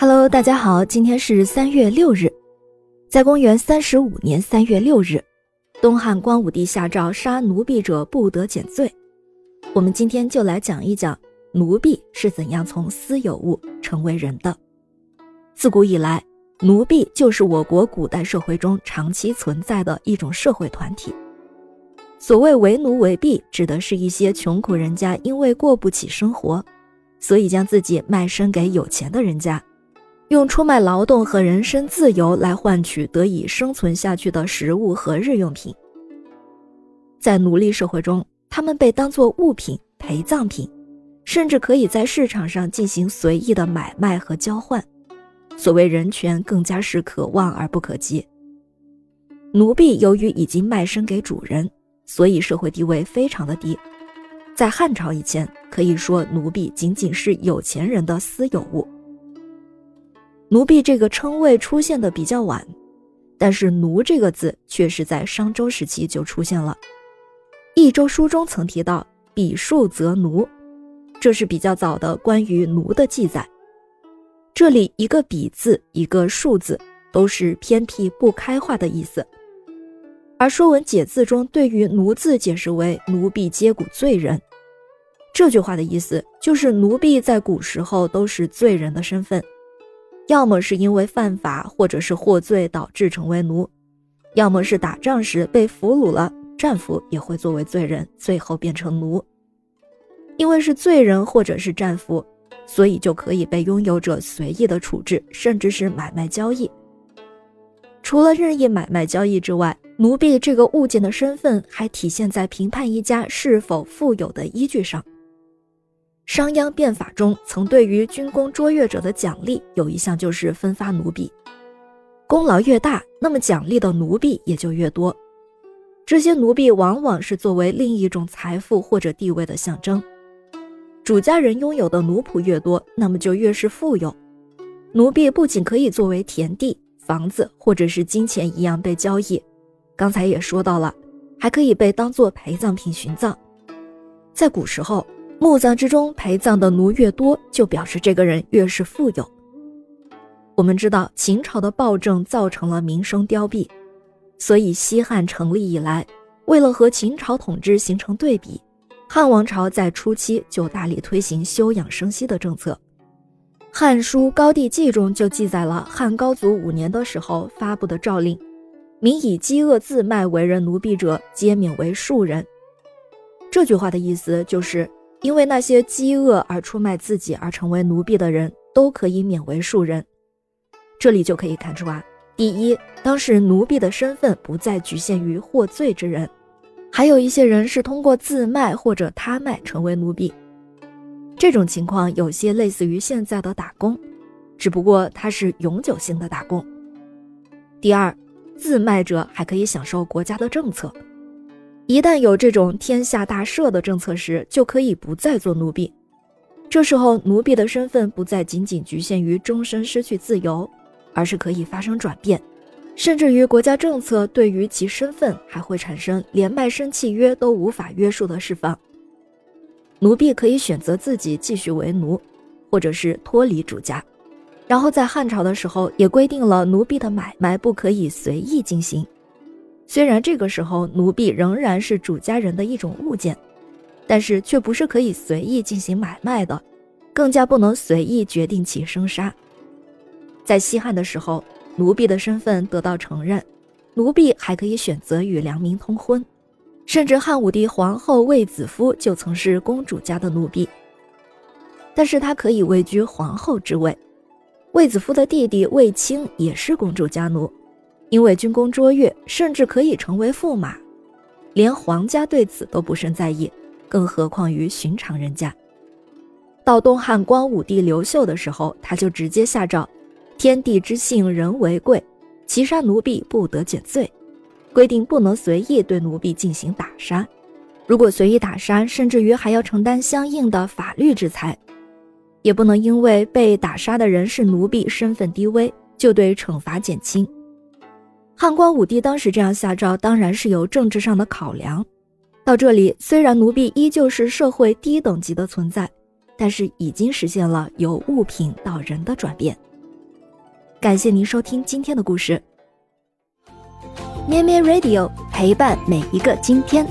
Hello，大家好，今天是三月六日，在公元三十五年三月六日，东汉光武帝下诏杀奴婢者不得减罪。我们今天就来讲一讲奴婢是怎样从私有物成为人的。自古以来，奴婢就是我国古代社会中长期存在的一种社会团体。所谓为奴为婢，指的是一些穷苦人家因为过不起生活，所以将自己卖身给有钱的人家。用出卖劳动和人身自由来换取得以生存下去的食物和日用品。在奴隶社会中，他们被当作物品、陪葬品，甚至可以在市场上进行随意的买卖和交换。所谓人权，更加是可望而不可及。奴婢由于已经卖身给主人，所以社会地位非常的低。在汉朝以前，可以说奴婢仅仅是有钱人的私有物。奴婢这个称谓出现的比较晚，但是“奴”这个字却是在商周时期就出现了。《益州书》中曾提到“比数则奴”，这是比较早的关于奴的记载。这里一个“比”字，一个“数”字，都是偏僻不开化的意思。而《说文解字》中对于“奴”字解释为“奴婢皆古罪人”，这句话的意思就是奴婢在古时候都是罪人的身份。要么是因为犯法，或者是获罪导致成为奴；要么是打仗时被俘虏了，战俘也会作为罪人，最后变成奴。因为是罪人或者是战俘，所以就可以被拥有者随意的处置，甚至是买卖交易。除了任意买卖交易之外，奴婢这个物件的身份还体现在评判一家是否富有的依据上。商鞅变法中曾对于军功卓越者的奖励有一项就是分发奴婢，功劳越大，那么奖励的奴婢也就越多。这些奴婢往往是作为另一种财富或者地位的象征。主家人拥有的奴仆越多，那么就越是富有。奴婢不仅可以作为田地、房子或者是金钱一样被交易，刚才也说到了，还可以被当做陪葬品殉葬。在古时候。墓葬之中陪葬的奴越多，就表示这个人越是富有。我们知道秦朝的暴政造成了民生凋敝，所以西汉成立以来，为了和秦朝统治形成对比，汉王朝在初期就大力推行休养生息的政策。《汉书·高帝纪》中就记载了汉高祖五年的时候发布的诏令：民以饥饿自卖为人奴婢者，皆免为庶人。这句话的意思就是。因为那些饥饿而出卖自己而成为奴婢的人都可以免为庶人，这里就可以看出啊，第一，当时奴婢的身份不再局限于获罪之人，还有一些人是通过自卖或者他卖成为奴婢，这种情况有些类似于现在的打工，只不过它是永久性的打工。第二，自卖者还可以享受国家的政策。一旦有这种天下大赦的政策时，就可以不再做奴婢。这时候，奴婢的身份不再仅仅局限于终身失去自由，而是可以发生转变，甚至于国家政策对于其身份还会产生连卖身契约都无法约束的释放。奴婢可以选择自己继续为奴，或者是脱离主家。然后在汉朝的时候，也规定了奴婢的买卖不可以随意进行。虽然这个时候奴婢仍然是主家人的一种物件，但是却不是可以随意进行买卖的，更加不能随意决定其生杀。在西汉的时候，奴婢的身份得到承认，奴婢还可以选择与良民通婚，甚至汉武帝皇后卫子夫就曾是公主家的奴婢，但是她可以位居皇后之位。卫子夫的弟弟卫青也是公主家奴。因为军功卓越，甚至可以成为驸马，连皇家对此都不甚在意，更何况于寻常人家。到东汉光武帝刘秀的时候，他就直接下诏：天地之性，人为贵，其杀奴婢不得减罪，规定不能随意对奴婢进行打杀，如果随意打杀，甚至于还要承担相应的法律制裁，也不能因为被打杀的人是奴婢，身份低微，就对惩罚减轻。汉光武帝当时这样下诏，当然是有政治上的考量。到这里，虽然奴婢依旧是社会低等级的存在，但是已经实现了由物品到人的转变。感谢您收听今天的故事。咩咩 Radio 陪伴每一个今天。